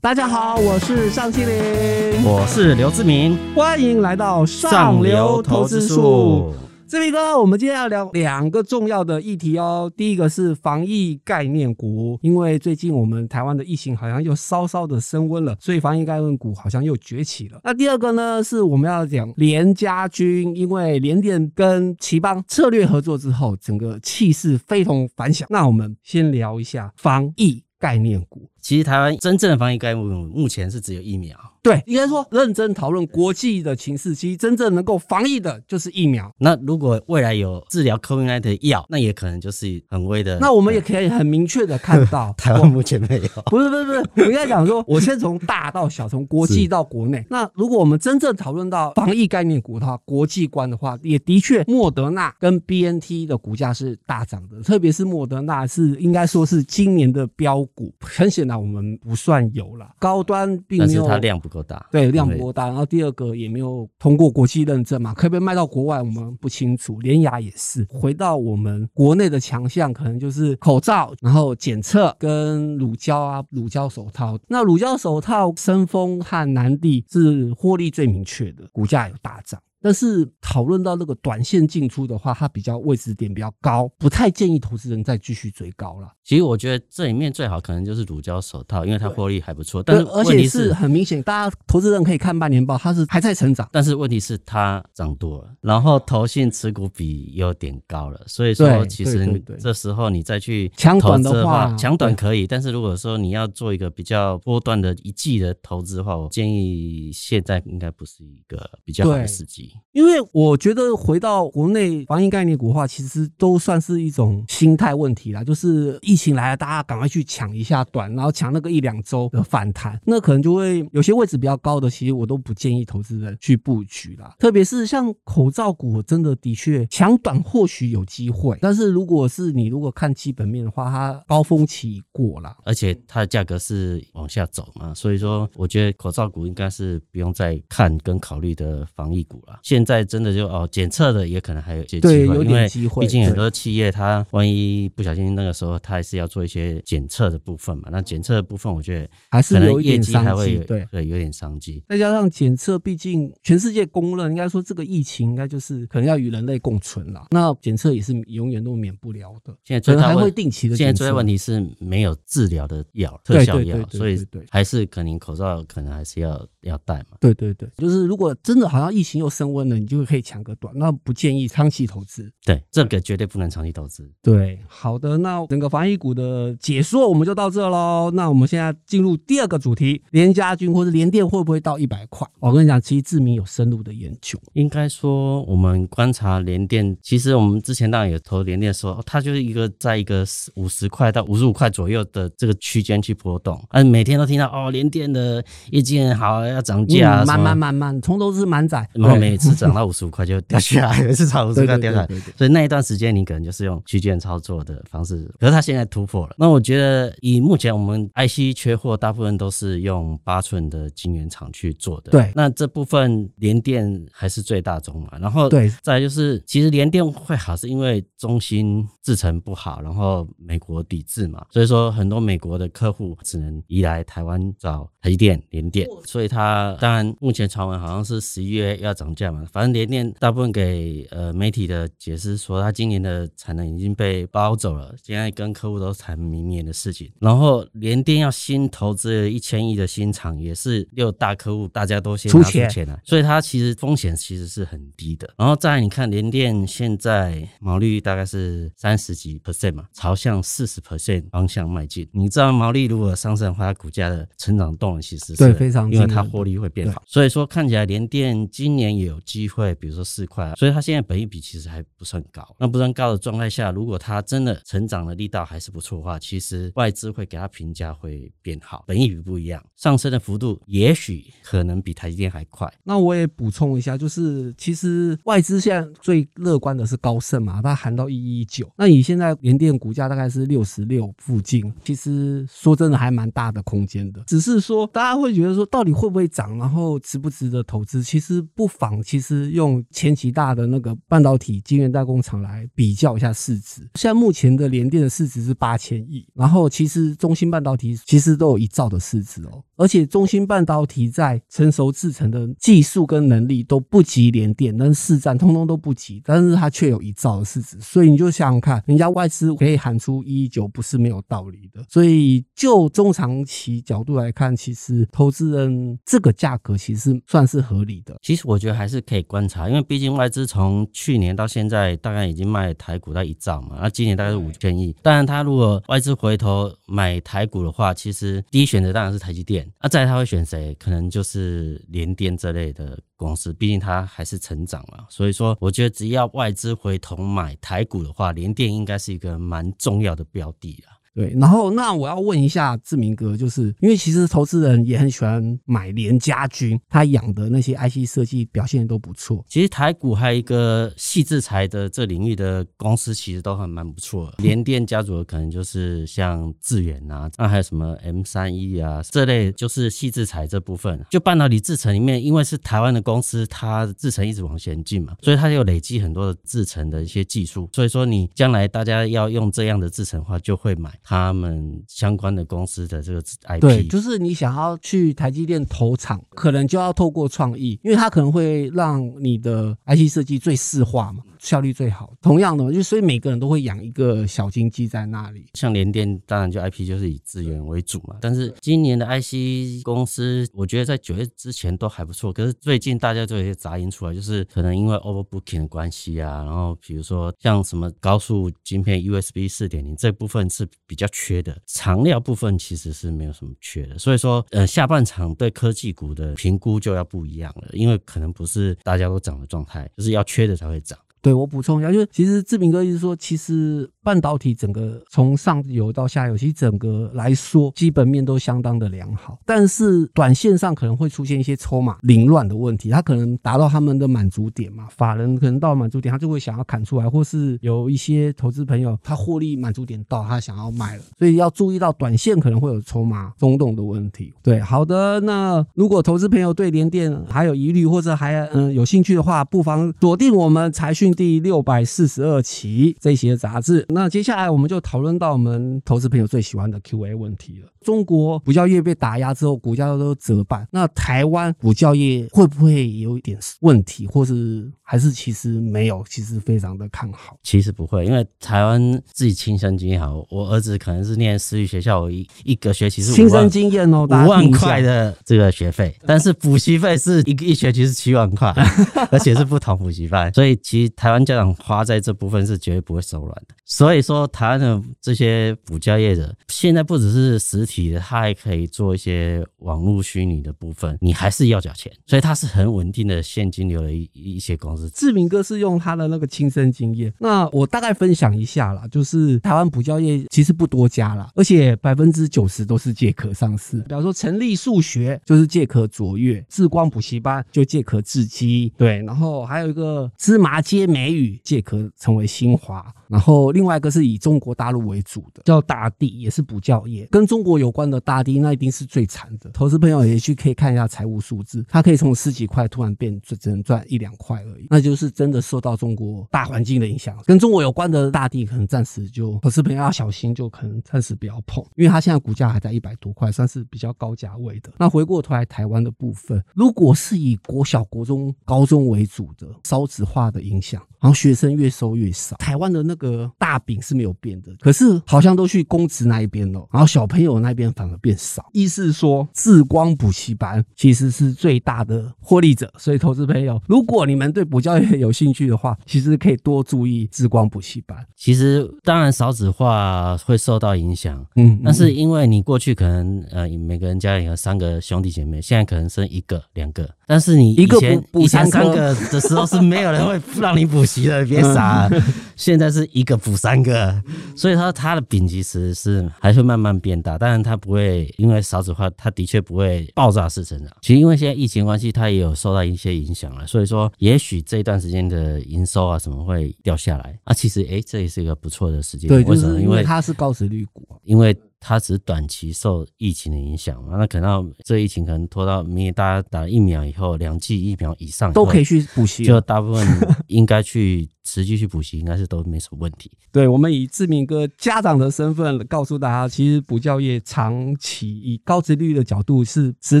大家好，我是尚青林，我是刘志明，欢迎来到上流投资术。志明哥，我们今天要聊两个重要的议题哦。第一个是防疫概念股，因为最近我们台湾的疫情好像又稍稍的升温了，所以防疫概念股好像又崛起了。那第二个呢，是我们要讲联家军，因为联电跟奇邦策略合作之后，整个气势非同凡响。那我们先聊一下防疫概念股。其实台湾真正的防疫概念股目前是只有疫苗。对，应该说认真讨论国际的情势，其实真正能够防疫的就是疫苗。那如果未来有治疗 COVID-19 的药，那也可能就是很微的。那我们也可以很明确的看到，台湾目前没有。不是不是不是，我应该讲说，我先从大到小，从国际到国内。那如果我们真正讨论到防疫概念股的话，国际观的话，也的确莫德纳跟 BNT 的股价是大涨的，特别是莫德纳是应该说是今年的标股。很显然我们不算有了，高端并没有，但是它量不够大。对，量不够大。然后第二个也没有通过国际认证嘛，可不可以卖到国外我们不清楚。联雅也是。回到我们国内的强项，可能就是口罩，然后检测跟乳胶啊，乳胶手套。那乳胶手套，深丰和南帝是获利最明确的，股价有大涨。但是讨论到那个短线进出的话，它比较位置点比较高，不太建议投资人再继续追高了。其实我觉得这里面最好可能就是乳胶手套，因为它获利还不错。但是而且是很明显，大家投资人可以看半年报，它是还在成长。但是问题是它涨多了，然后投信持股比有点高了，所以说其实这时候你再去抢短的话，抢短可以。但是如果说你要做一个比较波段的一季的投资的话，我建议现在应该不是一个比较好的时机。因为我觉得回到国内防疫概念股的话，其实都算是一种心态问题啦。就是疫情来了，大家赶快去抢一下短，然后抢那个一两周的反弹，那可能就会有些位置比较高的，其实我都不建议投资人去布局啦。特别是像口罩股，真的的确抢短或许有机会，但是如果是你如果看基本面的话，它高峰期过了，而且它的价格是往下走嘛，所以说我觉得口罩股应该是不用再看跟考虑的防疫股了。现在真的就哦，检测的也可能还有一些机会，有点机会，因为毕竟很多企业它万一不小心那个时候，它还是要做一些检测的部分嘛。那检测的部分，我觉得还是有业绩还会对对有点商机。再加上检测，毕竟全世界公认，应该说这个疫情应该就是可能要与人类共存了。那检测也是永远都免不了的。现在最大还会定期的。现在最大问题是没有治疗的药，特效药，所以还是可能口罩可能还是要要戴嘛。对对对，就是如果真的好像疫情又升温了，你就可以抢个短，那不建议长期投资。对，这个绝对不能长期投资。对，好的，那整个防疫股的解说我们就到这喽。那我们现在进入第二个主题，联家军或者联电会不会到一百块？我跟你讲，其实志明有深入的研究。应该说，我们观察联电，其实我们之前当然有投联电的时候，它就是一个在一个五十块到五十五块左右的这个区间去波动。嗯，每天都听到哦，联电的业绩很好，要涨价，慢慢慢慢，从头是满载，然后每次涨到五十五块就掉下来，每次涨五十块掉下来，所以那一段时间你可能就是用区间操作的方式。可是它现在突破了，那我觉得以目前我们 IC 缺货，大部分都是用八寸的晶圆厂去做的。对，那这部分联电还是最大宗嘛。然后对，再来就是其实联电会好，是因为中芯制程不好，然后美国抵制嘛，所以说很多美国的客户只能移来台湾找台积电、联电。所以它当然目前传闻好像是十一月要涨价嘛，反正联电大部分给呃媒体的解释说，它今年的产能已经被包走了，现在跟客户都谈明年的事情。然后联电要新投资一千亿的新厂，也是六大客户大家都先拿出钱来，所以它其实风险其实是很低的。然后再来你看联电现在毛利率大概是三十几 percent 嘛，朝向四十 percent 方向迈进。你知道毛利如果上升的话，它股价的成长动能其实是对非常，因为它获利会变好。所以说看起来联电今年也有机会，比如说四块，所以它现在本益比其实还不算高。那不算高的状态下，如果它真的成长的力道还是不错的话，其实外资会给它评价会变好。本益比不一样，上升的幅度也许可能比台积电还快。那我也补充一下，就是其实外资现在最乐观的是高盛嘛，它喊到一一九。那你现在联电股价大概是六十六附近，其实说真的还蛮大的空间的。只是说大家会觉得说到底会不会涨，然后值不值得投资？其实不妨其实用前几大的那个半导体晶圆代工厂来比较一下市值。现在目前的联电的市值是八千亿，然后其实中芯半导体其实都有一兆的市值哦，而且中芯半导体在成熟制程的技术跟能力都不及联电，但是市占通通都不及，但是它却有一兆的市值，所以你就想想看，人家外资可以喊出一一九，不是没有道理的。所以就中长期角度来看，其实投资人这个价格其实算是合理的。其实我觉得还是可以观察，因为毕竟外资从去年到现在大概已经卖台股到一兆嘛，那今年大概是五千亿。当然，他如果外资回头买台股的话，其实第一选择当然是台积电。那再来他会选谁？可能就是联电这类的公司，毕竟它还是成长嘛。所以说，我觉得只要外资回头买台股的话，联电应该是一个蛮重要的标的啊。对，然后那我要问一下志明哥，就是因为其实投资人也很喜欢买联家军，他养的那些 IC 设计表现都不错。其实台股还有一个矽智财的这领域的公司，其实都还蛮不错的。联电家族的可能就是像智原啊，那还有什么 M 三 E 啊这类，就是矽智财这部分。就半导体制程里面，因为是台湾的公司，它制程一直往前进嘛，所以它有累积很多的制程的一些技术。所以说你将来大家要用这样的制程的话，就会买。他们相关的公司的这个 IP，对，就是你想要去台积电投厂，可能就要透过创意，因为它可能会让你的 IC 设计最适化嘛。效率最好，同样的，就所以每个人都会养一个小金鸡在那里。像联电，当然就 IP 就是以资源为主嘛。但是今年的 IC 公司，我觉得在九月之前都还不错。可是最近大家都有些杂音出来，就是可能因为 overbooking 的关系啊，然后比如说像什么高速晶片 USB 四点零这部分是比较缺的，长料部分其实是没有什么缺的。所以说，呃，下半场对科技股的评估就要不一样了，因为可能不是大家都涨的状态，就是要缺的才会涨。对，我补充一下，就是其实志明哥意思说，其实半导体整个从上游到下游，其实整个来说基本面都相当的良好，但是短线上可能会出现一些筹码凌乱的问题，它可能达到他们的满足点嘛，法人可能到满足点，他就会想要砍出来，或是有一些投资朋友他获利满足点到，他想要卖了，所以要注意到短线可能会有筹码松动的问题。对，好的，那如果投资朋友对联电还有疑虑或者还嗯有兴趣的话，不妨锁定我们财讯。第六百四十二期这些杂志，那接下来我们就讨论到我们投资朋友最喜欢的 Q&A 问题了。中国补教业被打压之后，股价都折半，那台湾补教业会不会有一点问题，或是还是其实没有？其实非常的看好。其实不会，因为台湾自己亲身经验好，我儿子可能是念私立学校，我一一个学期是亲身经验哦，五万块的这个学费，但是补习费是一个一学期是七万块，而且是不同补习班，所以其实台湾家长花在这部分是绝对不会手软的。所以说，台湾的这些补教业者现在不只是实体。它还可以做一些网络虚拟的部分，你还是要缴钱，所以它是很稳定的现金流的一一些公司。志明哥是用他的那个亲身经验，那我大概分享一下啦，就是台湾补教业其实不多家啦，而且百分之九十都是借壳上市。比方说成立数学就是借壳卓越，智光补习班就借壳智基，对，然后还有一个芝麻街美语借壳成为新华，然后另外一个是以中国大陆为主的叫大地，也是补教业，跟中国有。关的大地，那一定是最惨的。投资朋友也去可以看一下财务数字，它可以从十几块突然变只只能赚一两块而已，那就是真的受到中国大环境的影响。跟中国有关的大地，可能暂时就投资朋友要小心，就可能暂时不要碰，因为它现在股价还在一百多块，算是比较高价位的。那回过头来，台湾的部分，如果是以国小、国中、高中为主的少子化的影响，然后学生越收越少，台湾的那个大饼是没有变的，可是好像都去公职那一边了，然后小朋友那。边反而变少，意思是说智光补习班其实是最大的获利者，所以投资朋友，如果你们对补教业有兴趣的话，其实可以多注意智光补习班。其实当然少子化会受到影响，嗯，但是因为你过去可能呃每个人家里有三个兄弟姐妹，现在可能生一个两个，但是你以前一个补三个的时候是没有人会 让你补习了，别傻，现在是一个补三个，所以说它的饼其实是还会慢慢变大，但是。它不会因为少子化，它的确不会爆炸式成长。其实因为现在疫情关系，它也有受到一些影响了。所以说，也许这一段时间的营收啊什么会掉下来啊。其实，哎，这也是一个不错的时间。对，为什么？因为它是高殖率股。因为它只是短期受疫情的影响嘛，那可能这疫情可能拖到明年大家打了疫苗以后，两剂疫苗以上都可以去补习，就大部分应该去持续去补习，应该是都没什么问题。对，我们以志明哥家长的身份告诉大家，其实补教业长期以高值率的角度是值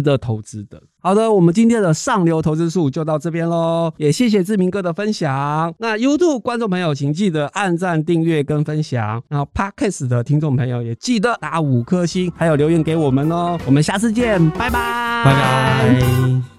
得投资的。好的，我们今天的上流投资术就到这边喽，也谢谢志明哥的分享。那 YouTube 观众朋友，请记得按赞、订阅跟分享。然后 Podcast 的听众朋友也记得打五颗星，还有留言给我们哦。我们下次见，拜拜，拜拜。